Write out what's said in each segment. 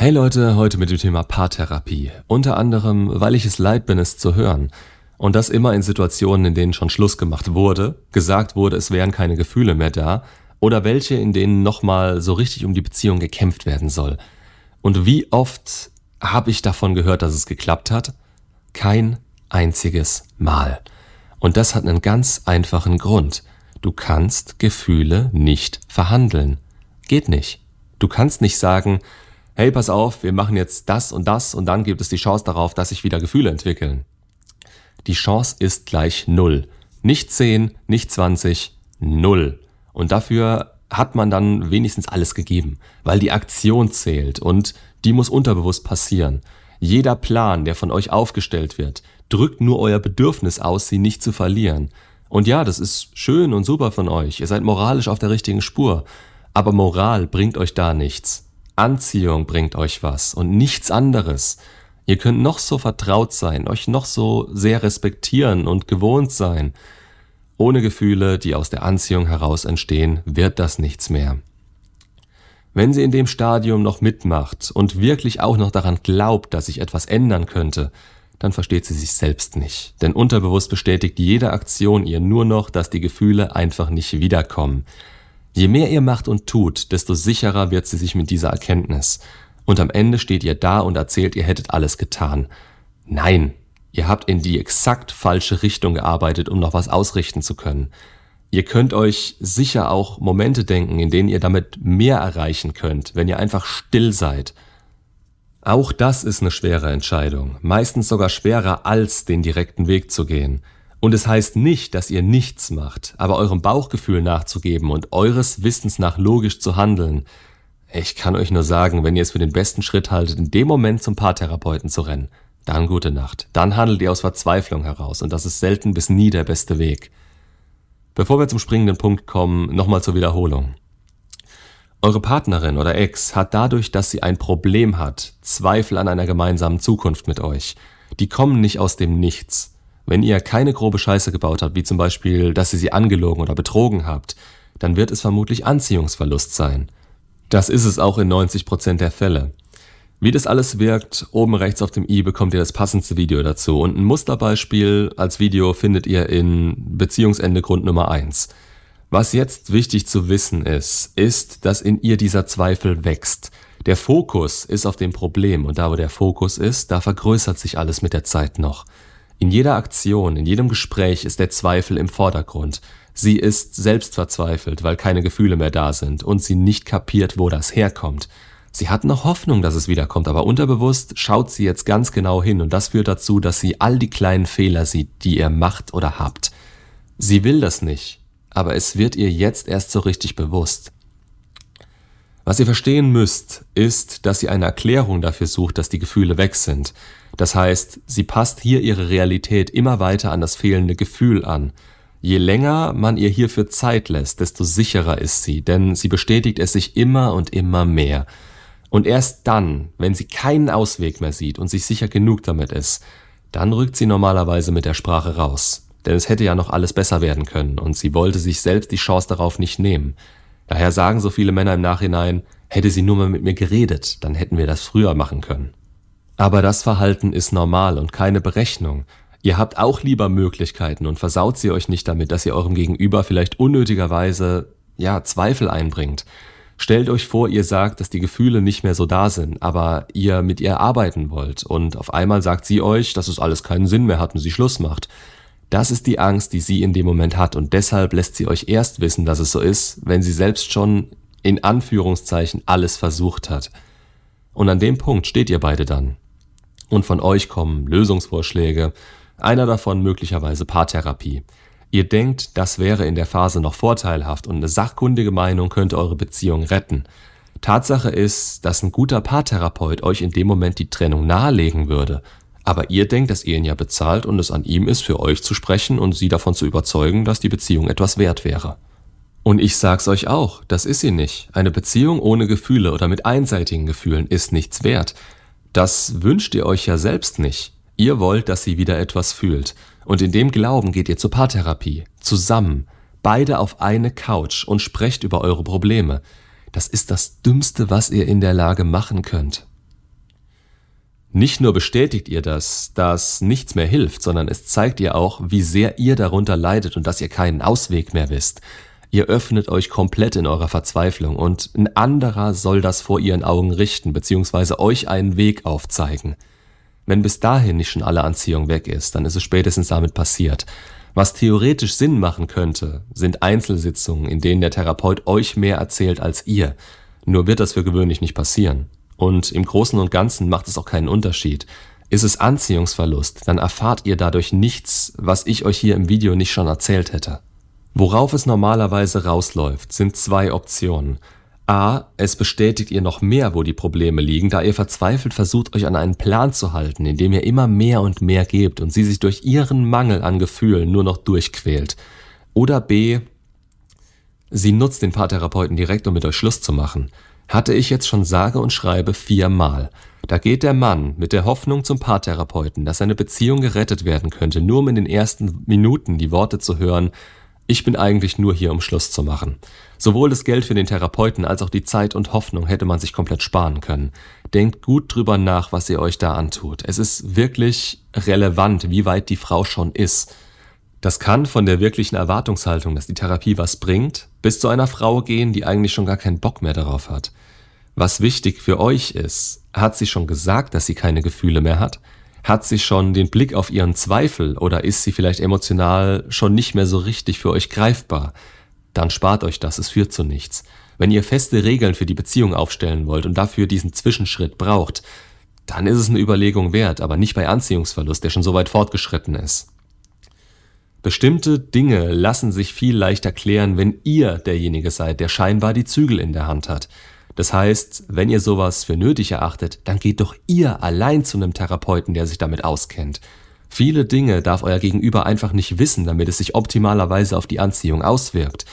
Hey Leute, heute mit dem Thema Paartherapie. Unter anderem, weil ich es leid bin, es zu hören. Und das immer in Situationen, in denen schon Schluss gemacht wurde, gesagt wurde, es wären keine Gefühle mehr da, oder welche, in denen nochmal so richtig um die Beziehung gekämpft werden soll. Und wie oft habe ich davon gehört, dass es geklappt hat? Kein einziges Mal. Und das hat einen ganz einfachen Grund. Du kannst Gefühle nicht verhandeln. Geht nicht. Du kannst nicht sagen, hey, pass auf, wir machen jetzt das und das und dann gibt es die Chance darauf, dass sich wieder Gefühle entwickeln. Die Chance ist gleich null. Nicht 10, nicht 20, null. Und dafür hat man dann wenigstens alles gegeben, weil die Aktion zählt und die muss unterbewusst passieren. Jeder Plan, der von euch aufgestellt wird, drückt nur euer Bedürfnis aus, sie nicht zu verlieren. Und ja, das ist schön und super von euch. Ihr seid moralisch auf der richtigen Spur. Aber Moral bringt euch da nichts. Anziehung bringt euch was und nichts anderes. Ihr könnt noch so vertraut sein, euch noch so sehr respektieren und gewohnt sein. Ohne Gefühle, die aus der Anziehung heraus entstehen, wird das nichts mehr. Wenn sie in dem Stadium noch mitmacht und wirklich auch noch daran glaubt, dass sich etwas ändern könnte, dann versteht sie sich selbst nicht. Denn unterbewusst bestätigt jede Aktion ihr nur noch, dass die Gefühle einfach nicht wiederkommen. Je mehr ihr macht und tut, desto sicherer wird sie sich mit dieser Erkenntnis. Und am Ende steht ihr da und erzählt, ihr hättet alles getan. Nein, ihr habt in die exakt falsche Richtung gearbeitet, um noch was ausrichten zu können. Ihr könnt euch sicher auch Momente denken, in denen ihr damit mehr erreichen könnt, wenn ihr einfach still seid. Auch das ist eine schwere Entscheidung, meistens sogar schwerer als den direkten Weg zu gehen. Und es heißt nicht, dass ihr nichts macht, aber eurem Bauchgefühl nachzugeben und eures Wissens nach logisch zu handeln. Ich kann euch nur sagen, wenn ihr es für den besten Schritt haltet, in dem Moment zum Paartherapeuten zu rennen, dann gute Nacht. Dann handelt ihr aus Verzweiflung heraus und das ist selten bis nie der beste Weg. Bevor wir zum springenden Punkt kommen, nochmal zur Wiederholung. Eure Partnerin oder Ex hat dadurch, dass sie ein Problem hat, Zweifel an einer gemeinsamen Zukunft mit euch. Die kommen nicht aus dem Nichts. Wenn ihr keine grobe Scheiße gebaut habt, wie zum Beispiel, dass ihr sie angelogen oder betrogen habt, dann wird es vermutlich Anziehungsverlust sein. Das ist es auch in 90% der Fälle. Wie das alles wirkt, oben rechts auf dem i bekommt ihr das passendste Video dazu und ein Musterbeispiel als Video findet ihr in Beziehungsende Grund Nummer 1. Was jetzt wichtig zu wissen ist, ist, dass in ihr dieser Zweifel wächst. Der Fokus ist auf dem Problem und da wo der Fokus ist, da vergrößert sich alles mit der Zeit noch. In jeder Aktion, in jedem Gespräch ist der Zweifel im Vordergrund. Sie ist selbst verzweifelt, weil keine Gefühle mehr da sind und sie nicht kapiert, wo das herkommt. Sie hat noch Hoffnung, dass es wiederkommt, aber unterbewusst schaut sie jetzt ganz genau hin und das führt dazu, dass sie all die kleinen Fehler sieht, die ihr macht oder habt. Sie will das nicht, aber es wird ihr jetzt erst so richtig bewusst. Was ihr verstehen müsst, ist, dass sie eine Erklärung dafür sucht, dass die Gefühle weg sind. Das heißt, sie passt hier ihre Realität immer weiter an das fehlende Gefühl an. Je länger man ihr hierfür Zeit lässt, desto sicherer ist sie, denn sie bestätigt es sich immer und immer mehr. Und erst dann, wenn sie keinen Ausweg mehr sieht und sich sicher genug damit ist, dann rückt sie normalerweise mit der Sprache raus. Denn es hätte ja noch alles besser werden können und sie wollte sich selbst die Chance darauf nicht nehmen. Daher sagen so viele Männer im Nachhinein, hätte sie nur mal mit mir geredet, dann hätten wir das früher machen können. Aber das Verhalten ist normal und keine Berechnung. Ihr habt auch lieber Möglichkeiten und versaut sie euch nicht damit, dass ihr eurem Gegenüber vielleicht unnötigerweise, ja, Zweifel einbringt. Stellt euch vor, ihr sagt, dass die Gefühle nicht mehr so da sind, aber ihr mit ihr arbeiten wollt und auf einmal sagt sie euch, dass es alles keinen Sinn mehr hat und sie Schluss macht. Das ist die Angst, die sie in dem Moment hat und deshalb lässt sie euch erst wissen, dass es so ist, wenn sie selbst schon in Anführungszeichen alles versucht hat. Und an dem Punkt steht ihr beide dann. Und von euch kommen Lösungsvorschläge, einer davon möglicherweise Paartherapie. Ihr denkt, das wäre in der Phase noch vorteilhaft und eine sachkundige Meinung könnte eure Beziehung retten. Tatsache ist, dass ein guter Paartherapeut euch in dem Moment die Trennung nahelegen würde aber ihr denkt, dass ihr ihn ja bezahlt und es an ihm ist, für euch zu sprechen und sie davon zu überzeugen, dass die Beziehung etwas wert wäre. Und ich sag's euch auch, das ist sie nicht. Eine Beziehung ohne Gefühle oder mit einseitigen Gefühlen ist nichts wert. Das wünscht ihr euch ja selbst nicht. Ihr wollt, dass sie wieder etwas fühlt. Und in dem Glauben geht ihr zur Paartherapie. Zusammen. Beide auf eine Couch und sprecht über eure Probleme. Das ist das Dümmste, was ihr in der Lage machen könnt. Nicht nur bestätigt ihr das, dass nichts mehr hilft, sondern es zeigt ihr auch, wie sehr ihr darunter leidet und dass ihr keinen Ausweg mehr wisst. Ihr öffnet euch komplett in eurer Verzweiflung und ein anderer soll das vor ihren Augen richten bzw. euch einen Weg aufzeigen. Wenn bis dahin nicht schon alle Anziehung weg ist, dann ist es spätestens damit passiert. Was theoretisch Sinn machen könnte, sind Einzelsitzungen, in denen der Therapeut euch mehr erzählt als ihr. Nur wird das für gewöhnlich nicht passieren. Und im Großen und Ganzen macht es auch keinen Unterschied. Ist es Anziehungsverlust, dann erfahrt ihr dadurch nichts, was ich euch hier im Video nicht schon erzählt hätte. Worauf es normalerweise rausläuft, sind zwei Optionen. A. Es bestätigt ihr noch mehr, wo die Probleme liegen, da ihr verzweifelt versucht, euch an einen Plan zu halten, in dem ihr immer mehr und mehr gebt und sie sich durch ihren Mangel an Gefühlen nur noch durchquält. Oder B. Sie nutzt den Paartherapeuten direkt, um mit euch Schluss zu machen hatte ich jetzt schon sage und schreibe viermal. Da geht der Mann mit der Hoffnung zum Paartherapeuten, dass seine Beziehung gerettet werden könnte, nur um in den ersten Minuten die Worte zu hören, ich bin eigentlich nur hier, um Schluss zu machen. Sowohl das Geld für den Therapeuten als auch die Zeit und Hoffnung hätte man sich komplett sparen können. Denkt gut drüber nach, was ihr euch da antut. Es ist wirklich relevant, wie weit die Frau schon ist. Das kann von der wirklichen Erwartungshaltung, dass die Therapie was bringt, bis zu einer Frau gehen, die eigentlich schon gar keinen Bock mehr darauf hat. Was wichtig für euch ist, hat sie schon gesagt, dass sie keine Gefühle mehr hat? Hat sie schon den Blick auf ihren Zweifel oder ist sie vielleicht emotional schon nicht mehr so richtig für euch greifbar? Dann spart euch das, es führt zu nichts. Wenn ihr feste Regeln für die Beziehung aufstellen wollt und dafür diesen Zwischenschritt braucht, dann ist es eine Überlegung wert, aber nicht bei Anziehungsverlust, der schon so weit fortgeschritten ist. Bestimmte Dinge lassen sich viel leichter klären, wenn ihr derjenige seid, der scheinbar die Zügel in der Hand hat. Das heißt, wenn ihr sowas für nötig erachtet, dann geht doch ihr allein zu einem Therapeuten, der sich damit auskennt. Viele Dinge darf euer Gegenüber einfach nicht wissen, damit es sich optimalerweise auf die Anziehung auswirkt.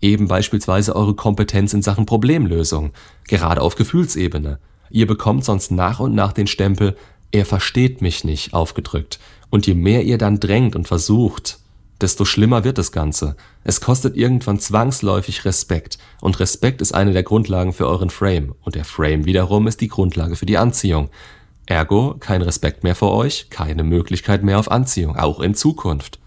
Eben beispielsweise eure Kompetenz in Sachen Problemlösung, gerade auf Gefühlsebene. Ihr bekommt sonst nach und nach den Stempel, er versteht mich nicht aufgedrückt. Und je mehr ihr dann drängt und versucht, desto schlimmer wird das Ganze. Es kostet irgendwann zwangsläufig Respekt. Und Respekt ist eine der Grundlagen für euren Frame. Und der Frame wiederum ist die Grundlage für die Anziehung. Ergo kein Respekt mehr vor euch, keine Möglichkeit mehr auf Anziehung, auch in Zukunft.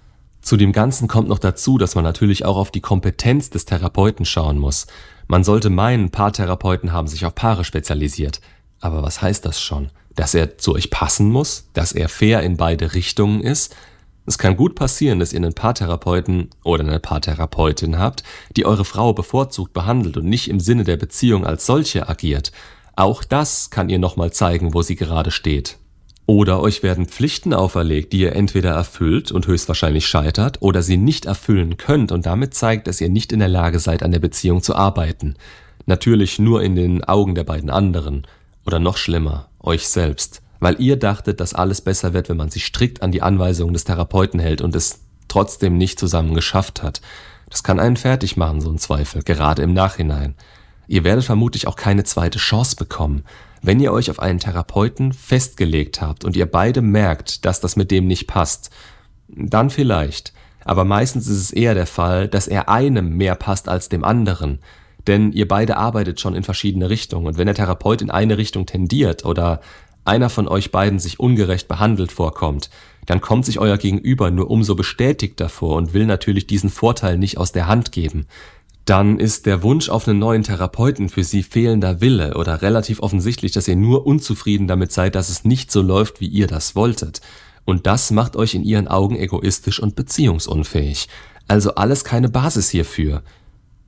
Zu dem Ganzen kommt noch dazu, dass man natürlich auch auf die Kompetenz des Therapeuten schauen muss. Man sollte meinen, Paartherapeuten haben sich auf Paare spezialisiert. Aber was heißt das schon? Dass er zu euch passen muss? Dass er fair in beide Richtungen ist? Es kann gut passieren, dass ihr einen Paartherapeuten oder eine Paartherapeutin habt, die eure Frau bevorzugt behandelt und nicht im Sinne der Beziehung als solche agiert. Auch das kann ihr nochmal zeigen, wo sie gerade steht. Oder euch werden Pflichten auferlegt, die ihr entweder erfüllt und höchstwahrscheinlich scheitert oder sie nicht erfüllen könnt und damit zeigt, dass ihr nicht in der Lage seid, an der Beziehung zu arbeiten. Natürlich nur in den Augen der beiden anderen. Oder noch schlimmer, euch selbst weil ihr dachtet, dass alles besser wird, wenn man sich strikt an die Anweisungen des Therapeuten hält und es trotzdem nicht zusammen geschafft hat. Das kann einen fertig machen, so ein Zweifel, gerade im Nachhinein. Ihr werdet vermutlich auch keine zweite Chance bekommen. Wenn ihr euch auf einen Therapeuten festgelegt habt und ihr beide merkt, dass das mit dem nicht passt, dann vielleicht. Aber meistens ist es eher der Fall, dass er einem mehr passt als dem anderen. Denn ihr beide arbeitet schon in verschiedene Richtungen. Und wenn der Therapeut in eine Richtung tendiert oder einer von euch beiden sich ungerecht behandelt vorkommt, dann kommt sich euer Gegenüber nur umso bestätigter vor und will natürlich diesen Vorteil nicht aus der Hand geben. Dann ist der Wunsch auf einen neuen Therapeuten für sie fehlender Wille oder relativ offensichtlich, dass ihr nur unzufrieden damit seid, dass es nicht so läuft, wie ihr das wolltet. Und das macht euch in ihren Augen egoistisch und beziehungsunfähig. Also alles keine Basis hierfür.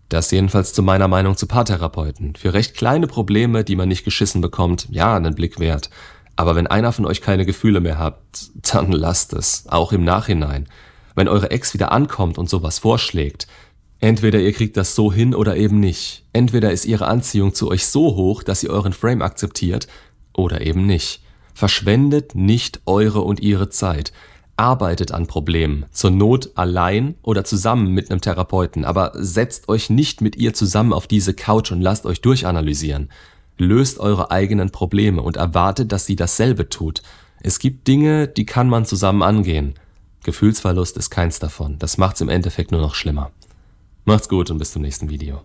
Das jedenfalls zu meiner Meinung zu Paartherapeuten. Für recht kleine Probleme, die man nicht geschissen bekommt, ja, einen Blick wert. Aber wenn einer von euch keine Gefühle mehr habt, dann lasst es, auch im Nachhinein. Wenn eure Ex wieder ankommt und sowas vorschlägt, entweder ihr kriegt das so hin oder eben nicht. Entweder ist ihre Anziehung zu euch so hoch, dass sie euren Frame akzeptiert, oder eben nicht. Verschwendet nicht eure und ihre Zeit arbeitet an Problemen, zur Not allein oder zusammen mit einem Therapeuten, aber setzt euch nicht mit ihr zusammen auf diese Couch und lasst euch durchanalysieren. Löst eure eigenen Probleme und erwartet, dass sie dasselbe tut. Es gibt Dinge, die kann man zusammen angehen. Gefühlsverlust ist keins davon. Das macht's im Endeffekt nur noch schlimmer. Macht's gut und bis zum nächsten Video.